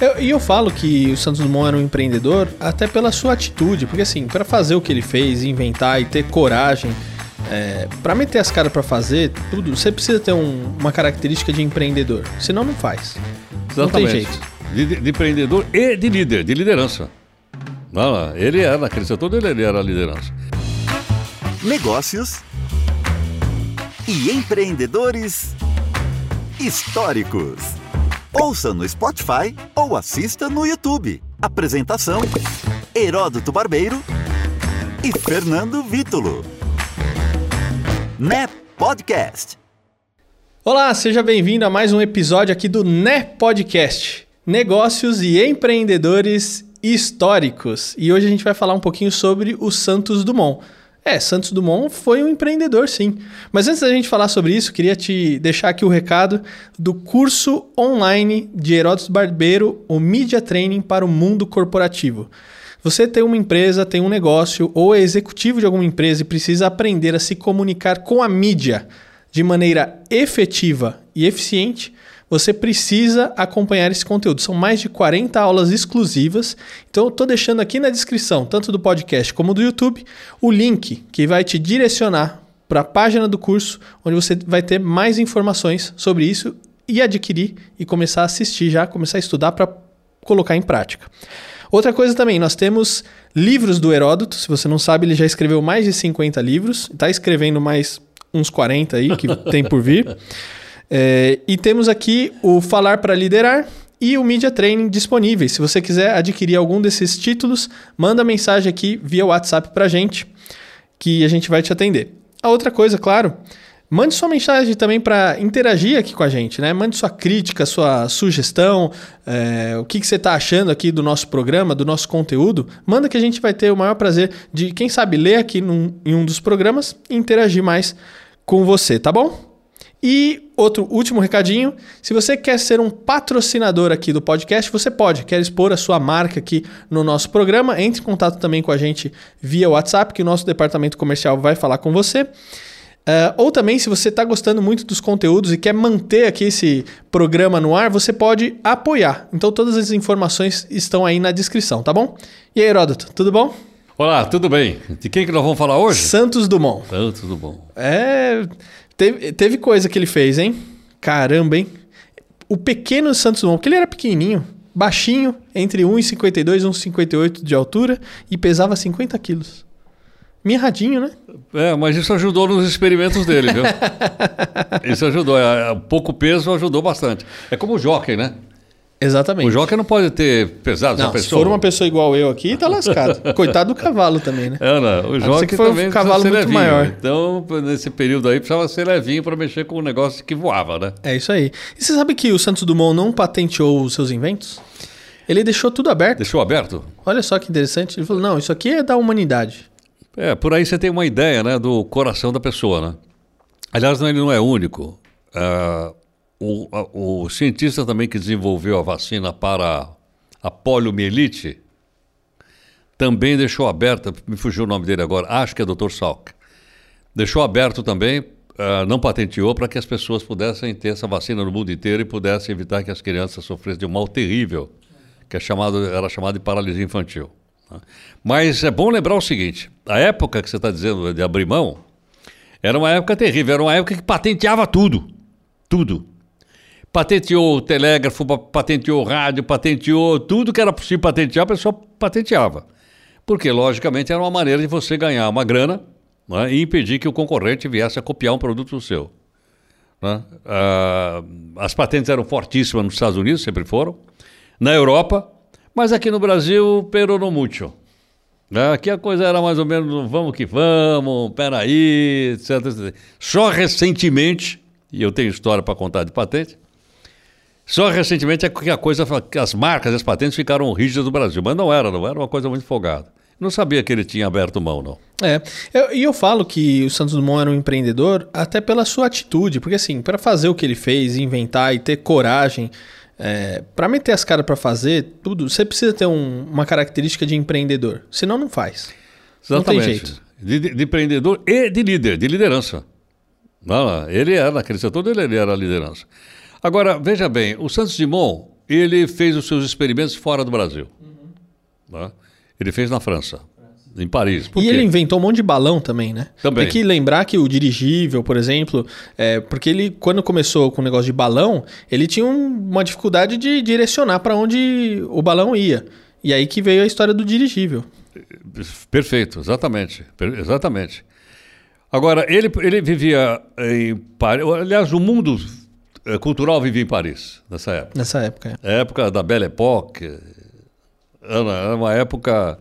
Eu- E eu, falo que o Santos Dumont era um empreendedor até pela sua atitude, porque assim, para fazer o que ele fez, inventar e ter coragem, é, para meter as caras para fazer tudo, você precisa ter um- uma característica de empreendedor, senão não faz. Não tem jeito. De, de- de empreendedor e de líder, de liderança. Não, não, ele era, naquele setor dele, ele era a liderança. negócios e empreendedores históricos. Ouça no Spotify ou assista no YouTube. Apresentação: Heródoto Barbeiro e Fernando Vítulo. Né Podcast. Olá, seja bem-vindo a mais um episódio aqui do Né Podcast, Negócios e Empreendedores Históricos. E hoje a gente vai falar um pouquinho sobre o Santos Dumont. É, Santos Dumont foi um empreendedor, sim. Mas antes da gente falar sobre isso, queria te deixar aqui o recado do curso online de Heródoto Barbeiro, o Media Training para o Mundo Corporativo. Você tem uma empresa, tem um negócio ou é executivo de alguma empresa e precisa aprender a se comunicar com a mídia de maneira efetiva e eficiente, você precisa acompanhar esse conteúdo. São mais de 40 aulas exclusivas. Então, eu estou deixando aqui na descrição, tanto do podcast como do YouTube, o link que vai te direcionar para a página do curso, onde você vai ter mais informações sobre isso e adquirir e começar a assistir já, começar a estudar para colocar em prática. Outra coisa também, nós temos livros do Heródoto. Se você não sabe, ele já escreveu mais de 50 livros. Está escrevendo mais uns 40 aí que tem por vir. É, e temos aqui o Falar para Liderar e o Media Training disponíveis. Se você quiser adquirir algum desses títulos, manda mensagem aqui via WhatsApp para gente, que a gente vai te atender. A outra coisa, claro, mande sua mensagem também para interagir aqui com a gente, né? Mande sua crítica, sua sugestão, é, o que, que você está achando aqui do nosso programa, do nosso conteúdo. Manda que a gente vai ter o maior prazer de, quem sabe, ler aqui num- em um dos programas e interagir mais com você, tá bom? E outro último recadinho: se você quer ser um patrocinador aqui do podcast, você pode. Quer expor a sua marca aqui no nosso programa? Entre em contato também com a gente via WhatsApp, que o nosso departamento comercial vai falar com você. Uh, ou também, se você está gostando muito dos conteúdos e quer manter aqui esse programa no ar, você pode apoiar. Então, todas as informações estão aí na descrição, tá bom? E aí, Heródoto, tudo bom? Olá, tudo bem? De quem que nós vamos falar hoje? Santos Dumont. Tudo bom. É. Teve, teve coisa que ele fez, hein? Caramba, hein? O pequeno Santos Dumont, porque ele era pequenininho, baixinho, entre 1,52 e 1,58 de altura e pesava 50 quilos. Mirradinho, né? É, mas isso ajudou nos experimentos dele, viu? isso ajudou. É, é, pouco peso ajudou bastante. É como o jockey, né? Exatamente. O jockey não pode ter pesado Não, essa se pessoa. for uma pessoa igual eu aqui, tá lascado. Coitado do cavalo também, né? É, não. O que for um cavalo muito levinho. maior. Então, nesse período aí, precisava ser levinho para mexer com um negócio que voava, né? É isso aí. E você sabe que o Santos Dumont não patenteou os seus inventos? Ele deixou tudo aberto. Deixou aberto? Olha só que interessante. Ele falou: não, isso aqui é da humanidade. É, por aí você tem uma ideia, né, do coração da pessoa, né? Aliás, não, ele não é único. Ah, o, a- o cientista também que desenvolveu a vacina para a poliomielite também deixou aberta, me fugiu o nome dele agora, acho que é Dr. Salk. Deixou aberto também, ah, não patenteou para que as pessoas pudessem ter essa vacina no mundo inteiro e pudessem evitar que as crianças sofressem de um mal terrível, que é chamado, era chamado de paralisia infantil. né? Mas é bom lembrar o seguinte: a época que você está dizendo de abrir mão era uma época terrível, era uma época que patenteava tudo. Tudo. Patenteou o telégrafo, pa- patenteou o rádio, patenteou tudo que era possível patentear, a pessoa patenteava. Porque, logicamente, era uma maneira de você ganhar uma grana né, e impedir que o concorrente viesse a copiar um produto seu. né? Ah, as patentes eram fortíssimas nos Estados Unidos, sempre foram. Na Europa, mas aqui no Brasil, pero no. Né? Aqui a coisa era mais ou menos vamos que vamos, peraí, etc, etc. Só recentemente, e eu tenho história para contar de patente, só recentemente é que a coisa, que as marcas, as patentes ficaram rígidas no Brasil, mas não era, não era uma coisa muito folgada. Não sabia que ele tinha aberto mão, não. É, eu- e eu, falo que o Santos Dumont era um empreendedor até pela sua atitude, porque assim, para fazer o que ele fez, inventar e ter coragem, é, para meter as caras para fazer tudo, você precisa ter um- uma característica de empreendedor, senão não faz. Não tem jeito. De, de- de empreendedor e de líder, de liderança. Não, não, ele era, naquele setor dele, ele era a liderança. Agora, veja bem, o Santos Dumont ele fez os seus experimentos fora do Brasil. Né? Ele fez na França, em Paris. Por e quê? ele inventou um monte de balão também, né? Também. Tem que lembrar que o dirigível, por exemplo, é, porque ele, quando começou com o negócio de balão, ele tinha um- uma dificuldade de direcionar para onde o balão ia. E aí que veio a história do dirigível. Perfeito, exatamente. per- exatamente. Agora, ele, ele vivia em Paris. Aliás, o mundo cultural vivia em Paris nessa época. Nessa época. é. A época da Belle Époque. Era uma época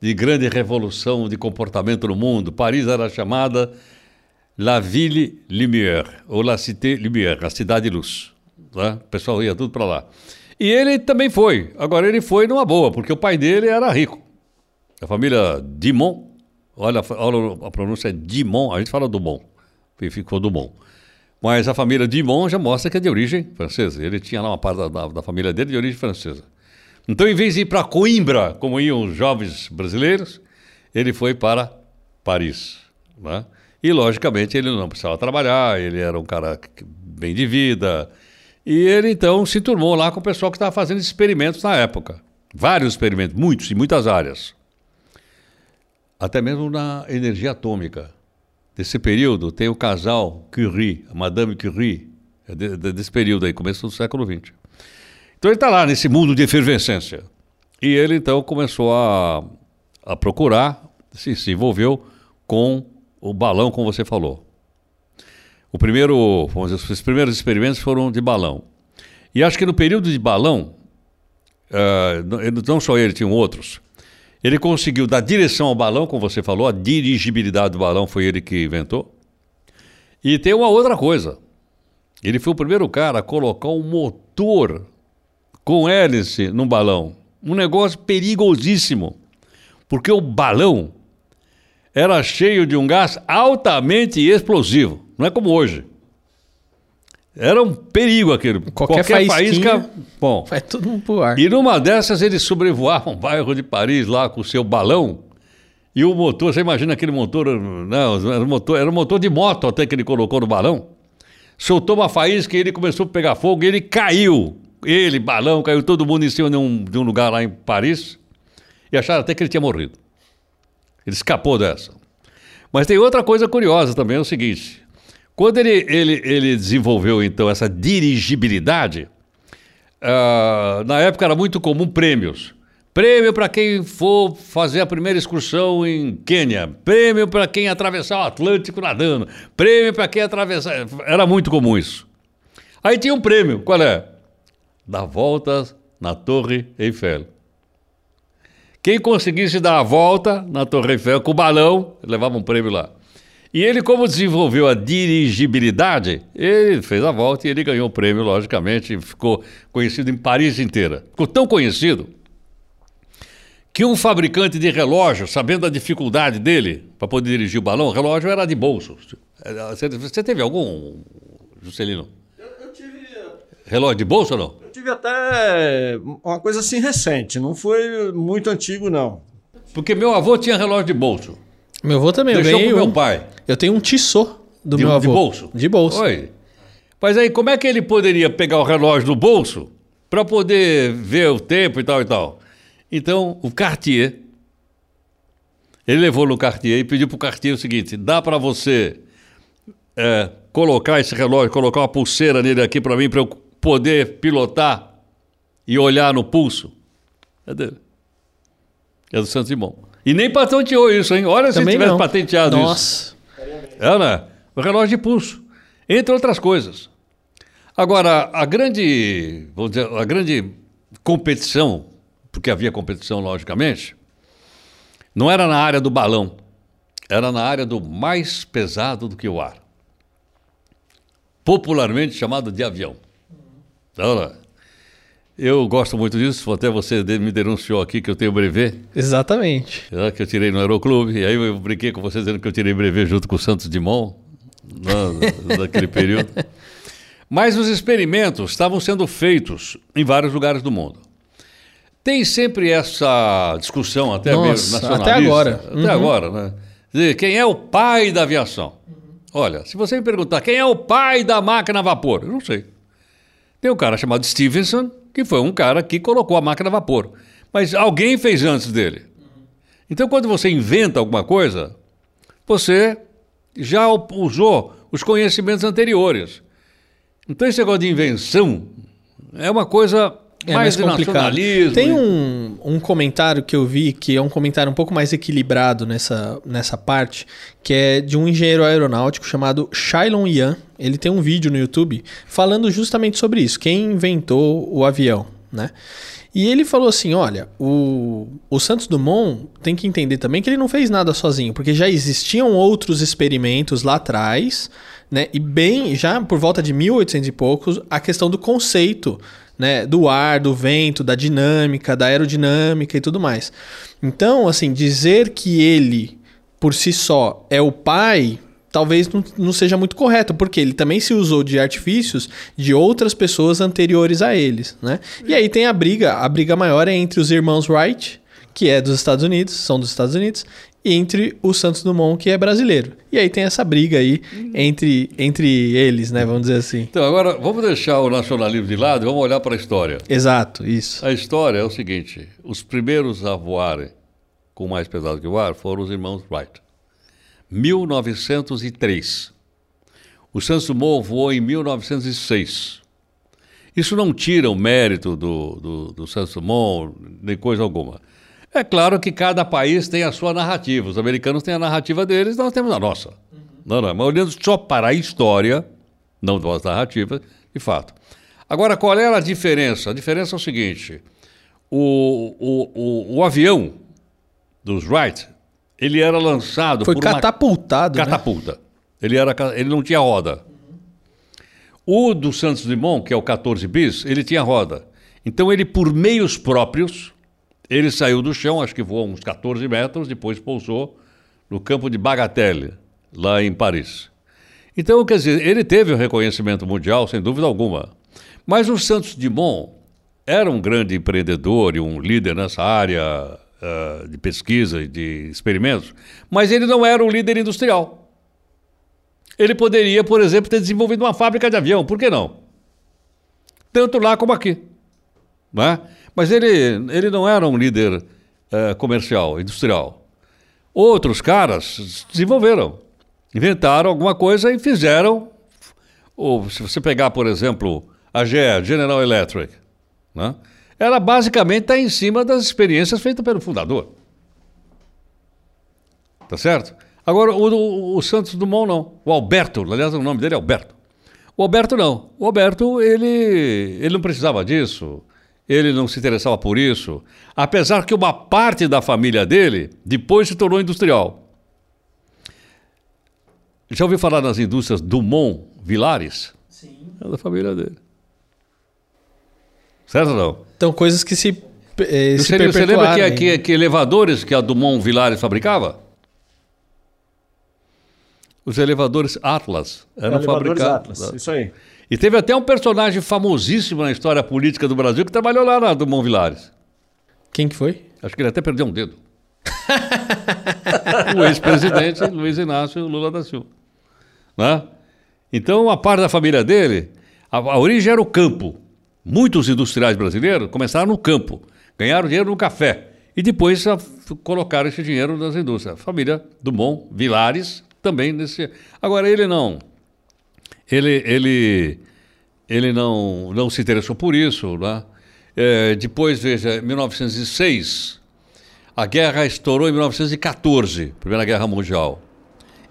de grande revolução de comportamento no mundo. Paris era chamada La Ville Lumière, ou La Cité Lumière, a cidade luz. né? O pessoal ia tudo para lá. E ele também foi. Agora, ele foi numa boa, porque o pai dele era rico. A família Dimon, olha, olha a pronúncia é Dimon, a gente fala Dumont, ficou Dumont. Mas a família Dimon já mostra que é de origem francesa. Ele tinha lá uma parte da, da- da família dele de origem francesa. Então, em vez de ir para Coimbra, como iam os jovens brasileiros, ele foi para Paris. né? E, logicamente, ele não precisava trabalhar, ele era um cara bem de vida. E ele, então, se turmou lá com o pessoal que estava fazendo experimentos na época. Vários experimentos, muitos, em muitas áreas. Até mesmo na energia atômica. Desse período, tem o casal Curie, a Madame Curie, é de- de- desse período aí, começo do século XX. Então ele está lá nesse mundo de efervescência. E ele então começou a, a procurar, se, se envolveu com o balão, como você falou. O primeiro, vamos dizer, os primeiros experimentos foram de balão. E acho que no período de balão, não- não só ele, tinham outros. Ele conseguiu dar direção ao balão, como você falou, a dirigibilidade do balão foi ele que inventou. E tem uma outra coisa. Ele foi o primeiro cara a colocar um motor com hélice num balão. Um negócio perigosíssimo. Porque o balão era cheio de um gás altamente explosivo. Não é como hoje. Era um perigo aquele. Qualquer faísquinha- Bom, Vai tudo pro ar. e numa dessas eles sobrevoavam um bairro de Paris lá com o seu balão. E o motor, você imagina aquele motor, não, era um motor, era um motor de moto até que ele colocou no balão. Soltou uma faísca e ele começou a pegar fogo e ele caiu. Ele, balão, caiu todo mundo em cima de um, de um lugar lá em Paris. E acharam até que ele tinha morrido. Ele escapou dessa. Mas tem outra coisa curiosa também, é o seguinte. Quando ele, ele, ele desenvolveu, então, essa dirigibilidade, ah, na época era muito comum prêmios. Prêmio para quem for fazer a primeira excursão em Quênia. Prêmio para quem atravessar o Atlântico nadando. Prêmio para quem atravessar. Era muito comum isso. Aí tinha um prêmio. Qual é? Dar voltas na Torre Eiffel. Quem conseguisse dar a volta na Torre Eiffel com o balão, levava um prêmio lá. E ele, como desenvolveu a dirigibilidade, ele fez a volta e ele ganhou o prêmio, logicamente, e ficou conhecido em Paris inteira. Ficou tão conhecido que um fabricante de relógio, sabendo da dificuldade dele para poder dirigir o balão, o relógio era de bolso. Você, você teve algum, Juscelino? Eu tive, Relógio de bolso ou não? eu tive até uma coisa assim recente, não foi muito antigo, não. Porque meu avô tinha relógio de bolso. Meu avô também, eu Deixou ganhei pro meu um. pai. Eu tenho um tissot do De, meu avô. de bolso? De bolso. Oi. Mas aí, como é que ele poderia pegar o relógio do bolso para poder ver o tempo e tal e tal? Então, o Cartier, ele levou no Cartier e pediu para o Cartier o seguinte: dá para você é, colocar esse relógio, colocar uma pulseira nele aqui para mim, para eu poder pilotar e olhar no pulso? É dele. É do Santos Simão. E nem patenteou isso, hein? Olha se Também tivesse não. patenteado isso. Nossa. Né? O relógio de pulso, entre outras coisas. Agora, a grande, vamos dizer, a grande competição, porque havia competição, logicamente, não era na área do balão, era na área do mais pesado do que o ar. Popularmente chamado de avião. Então? Eu gosto muito disso, até você de- me denunciou aqui que eu tenho brevet. Exatamente. É, que eu tirei no Aeroclube, e aí eu brinquei com você dizendo que eu tirei brevet junto com o Santos Dumont, na, naquele período. Mas os experimentos estavam sendo feitos em vários lugares do mundo. Tem sempre essa discussão, até Nossa, mesmo nacionalista. até agora. Até Uhum. agora, né? Dizer, quem é o pai da aviação? Olha, se você me perguntar quem é o pai da máquina a vapor, eu não sei. Tem um cara chamado Stevenson, que foi um cara que colocou a máquina a vapor. Mas alguém fez antes dele. Então, quando você inventa alguma coisa, você já usou os conhecimentos anteriores. Então, esse negócio de invenção é uma coisa É mais, mais complicado. Tem um, um comentário que eu vi que é um comentário um pouco mais equilibrado nessa, nessa parte, que é de um engenheiro aeronáutico chamado Shailon Yan. Ele tem um vídeo no YouTube falando justamente sobre isso, quem inventou o avião, né? E ele falou assim: olha, o, o Santos Dumont tem que entender também que ele não fez nada sozinho, porque já existiam outros experimentos lá atrás, né? E bem, já por volta de 1800 e poucos, a questão do conceito, né? Do ar, do vento, da dinâmica, da aerodinâmica e tudo mais. Então, assim, dizer que ele por si só é o pai, talvez não, não seja muito correto, porque ele também se usou de artifícios de outras pessoas anteriores a eles, né? E aí tem a briga, a briga maior é entre os irmãos Wright, que é dos Estados Unidos, são dos Estados Unidos, entre o Santos Dumont, que é brasileiro. E aí tem essa briga aí entre, entre eles, né? Vamos dizer assim. Então, agora, vamos deixar o nacionalismo de lado e vamos olhar para a história. Exato, isso. A história é o seguinte: os primeiros a voarem com mais pesado que o ar foram os irmãos Wright. 1903. O Santos Dumont voou em 1906. Isso não tira o mérito do, do, do Santos Dumont, nem coisa alguma. É claro que cada país tem a sua narrativa. Os americanos têm a narrativa deles, nós temos a nossa. Não, não, mas olhando só para a história, não das narrativas, de fato. Agora, qual era a diferença? A diferença é o seguinte: o, o, o, o avião dos Wright, ele era lançado Foi por uma catapultado, né? catapulta. Ele, era, ele não tinha roda. O do Santos Dumont, que é o 14 bis, ele tinha roda. Então ele, por meios próprios, ele saiu do chão, acho que voou uns 14 metros, depois pousou no campo de Bagatelle, lá em Paris. Então, quer dizer, ele teve o reconhecimento mundial, sem dúvida alguma. Mas o Santos Dumont era um grande empreendedor e um líder nessa área ah, de pesquisa e de experimentos, mas ele não era um líder industrial. Ele poderia, por exemplo, ter desenvolvido uma fábrica de avião, por que não? Tanto lá como aqui. Né? Mas ele, ele não era um líder eh, comercial, industrial. Outros caras desenvolveram, inventaram alguma coisa e fizeram. Ou, se você pegar, por exemplo, a GE, General Electric, né? ela basicamente está em cima das experiências feitas pelo fundador. Tá certo? Agora, o, o- o Santos Dumont não. O Alberto, aliás, o nome dele é Alberto. O Alberto não. O Alberto, ele, ele não precisava disso. Ele não se interessava por isso. Apesar que uma parte da família dele depois se tornou industrial. Já ouviu falar nas indústrias Dumont Vilares? Sim. É da família dele. Certo ou não? Então, coisas que se, eh, se Você, você lembra que, que, que elevadores que a Dumont Vilares fabricava? Os elevadores Atlas eram Elevadores fabricados. Atlas, isso aí. E teve até um personagem famosíssimo na história política do Brasil que trabalhou lá na Dumont Vilares. Quem que foi? Acho que ele até perdeu um dedo. o ex-presidente Luiz Inácio Lula da Silva. Né? Então, a parte da família dele, a, a origem era o campo. Muitos industriais brasileiros começaram no campo, ganharam dinheiro no café e depois colocaram esse dinheiro nas indústrias. A família Dumont Vilares também nesse. Agora, ele não. Ele, ele, ele não, não se interessou por isso. Né? É, depois, veja, 1906, a guerra estourou em 1914, Primeira Guerra Mundial.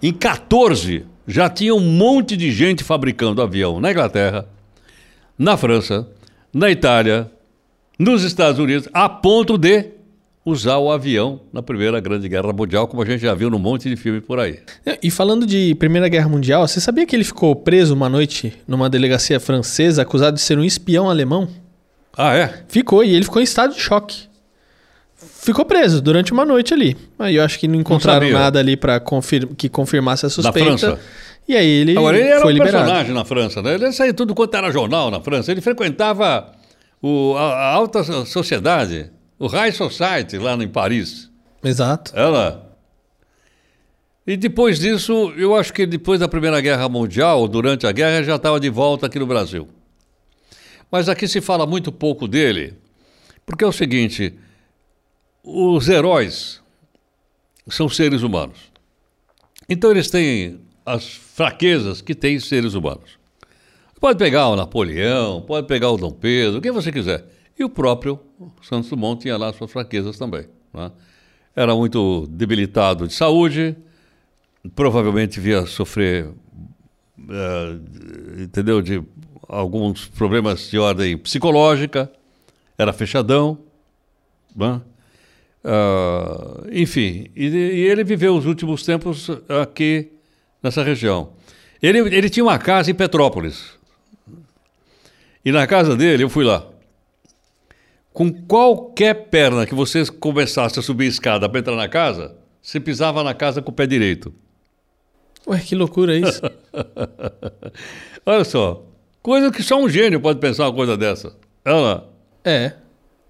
Em 14, já tinha um monte de gente fabricando avião na Inglaterra, na França, na Itália, nos Estados Unidos, a ponto de usar o avião na Primeira Grande Guerra Mundial, como a gente já viu num monte de filme por aí. E falando de Primeira Guerra Mundial, você sabia que ele ficou preso uma noite numa delegacia francesa acusado de ser um espião alemão? Ah, é? Ficou, e ele ficou em estado de choque. Ficou preso durante uma noite ali. Aí eu acho que não encontraram sabia. nada ali para confir que confirmasse a suspeita. França? E aí ele, Agora, ele era foi um liberado. personagem na França, né? Ele saía tudo quanto era jornal na França. Ele frequentava o- a, a alta so- sociedade, o High Society, lá em Paris. Exato. Ela. E depois disso, eu acho que depois da Primeira Guerra Mundial, durante a guerra, ele já estava de volta aqui no Brasil. Mas aqui se fala muito pouco dele, porque é o seguinte: os heróis são seres humanos. Então eles têm as fraquezas que têm seres humanos. Pode pegar o Napoleão, pode pegar o Dom Pedro, quem você quiser. E o próprio Santos Dumont tinha lá suas fraquezas também. Né? Era muito debilitado de saúde, provavelmente via sofrer, uh, entendeu, de alguns problemas de ordem psicológica, era fechadão, né? uh, enfim, e, e, ele viveu os últimos tempos aqui nessa região. Ele, ele tinha uma casa em Petrópolis. E na casa dele, eu fui lá. Com qualquer perna que você começasse a subir a escada para entrar na casa, você pisava na casa com o pé direito. Ué, que loucura isso. Olha só, coisa que só um gênio pode pensar uma coisa dessa. Olha lá. É.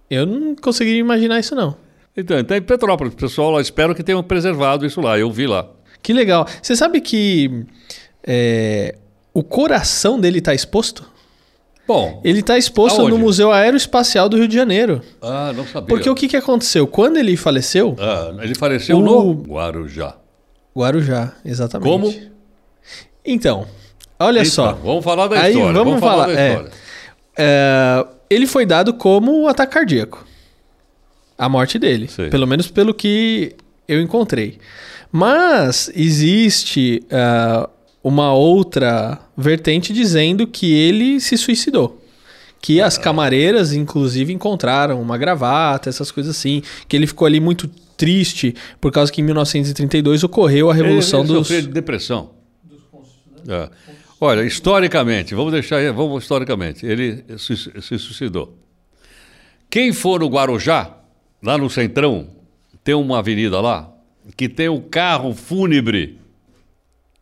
Eu não conseguiria imaginar isso, não. Então, então em Petrópolis, pessoal lá, espero que tenham preservado isso lá. Eu vi lá. Que legal. Você sabe que é, o coração dele está exposto? Bom. Ele está exposto aonde? no Museu Aeroespacial do Rio de Janeiro. Ah, não sabia. Porque o que, que aconteceu? Quando ele faleceu. Ah, ele faleceu o... no Guarujá. Guarujá, exatamente. Como? Então, olha Eita, só. Vamos falar da Aí, história. Vamos, vamos falar, falar da história. É, é, ele foi dado como um ataque cardíaco. A morte dele. Sim. Pelo menos pelo que eu encontrei. Mas existe uh, uma outra vertente dizendo que ele se suicidou. Que as camareiras, inclusive, encontraram uma gravata, essas coisas assim. Que ele ficou ali muito triste por causa que em 1932 ocorreu a Revolução ele, ele dos. de depressão. É. Olha, historicamente, vamos deixar, vamos historicamente, ele se, se suicidou. Quem for no Guarujá, lá no Centrão, tem uma avenida lá que tem o um carro fúnebre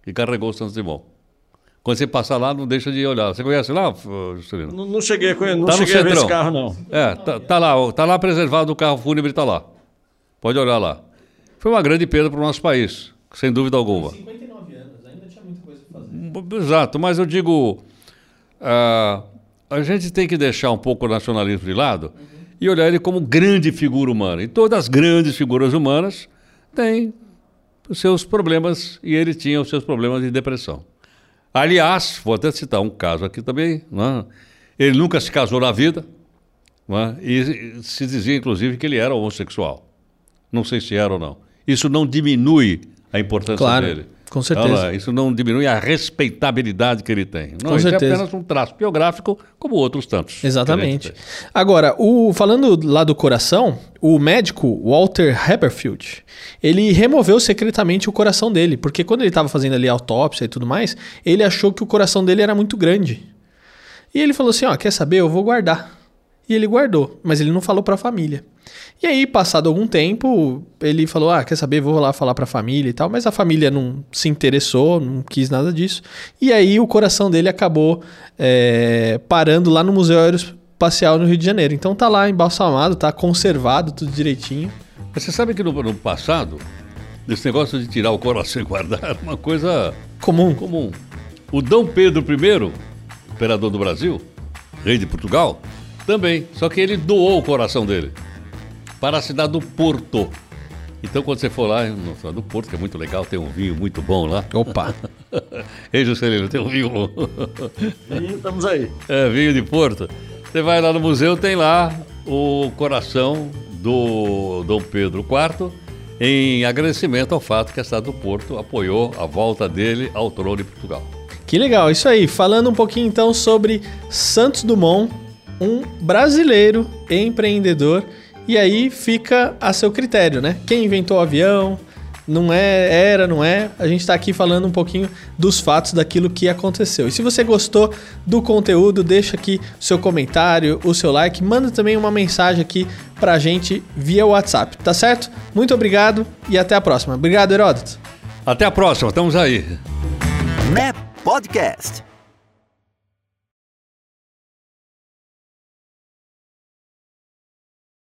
que carregou o Santos Dumont. Quando você passar lá, não deixa de olhar. Você conhece lá, Juscelino? Não, não cheguei, a, não tá cheguei a ver esse carro, não. É, tá, tá, lá, tá lá preservado o carro fúnebre, está lá. Pode olhar lá. Foi uma grande perda para o nosso país, sem dúvida alguma. 59 anos, ainda tinha muita coisa para fazer. Exato, mas eu digo, uh, a gente tem que deixar um pouco o nacionalismo de lado uhum. e olhar ele como grande figura humana. E todas as grandes figuras humanas têm os seus problemas, e ele tinha os seus problemas de depressão. Aliás, vou até citar um caso aqui também, é? ele nunca se casou na vida, é? e se dizia inclusive que ele era homossexual. Não sei se era ou não. Isso não diminui a importância claro, dele. Com certeza. Ela, isso não diminui a respeitabilidade que ele tem. Não, com isso certeza. é apenas um traço biográfico, como outros tantos. Exatamente. Agora, o, falando lá do coração, o médico Walter Haberfield, ele removeu secretamente o coração dele, porque quando ele estava fazendo ali a autópsia e tudo mais, ele achou que o coração dele era muito grande. E ele falou assim: ó, quer saber? Eu vou guardar. E ele guardou, mas ele não falou para a família. E aí, passado algum tempo, ele falou: Ah, quer saber? Vou lá falar para a família e tal. Mas a família não se interessou, não quis nada disso. E aí, o coração dele acabou é, parando lá no Museu Aeroespacial no Rio de Janeiro. Então, tá lá embalsamado, tá conservado, tudo direitinho. Mas você sabe que no, no passado, esse negócio de tirar o coração e guardar era uma coisa comum. comum. O Dom Pedro I, imperador do Brasil, rei de Portugal, também, só que ele doou o coração dele para a cidade do Porto. Então, quando você for lá no cidade do Porto, que é muito legal, tem um vinho muito bom lá. Opa! Ei, Juscelino, tem um vinho bom. Vinho, estamos aí. É, vinho de Porto. Você vai lá no museu, tem lá o coração do Dom Pedro IV, em agradecimento ao fato que a cidade do Porto apoiou a volta dele ao trono de Portugal. Que legal, isso aí. Falando um pouquinho então sobre Santos Dumont, um brasileiro empreendedor. E aí fica a seu critério, né? Quem inventou o avião? Não é, era, não é? A gente está aqui falando um pouquinho dos fatos daquilo que aconteceu. E se você gostou do conteúdo, deixa aqui o seu comentário, o seu like, manda também uma mensagem aqui pra gente via WhatsApp, tá certo? Muito obrigado e até a próxima. Obrigado, Heródoto. Até a próxima, estamos aí. NEP Podcast.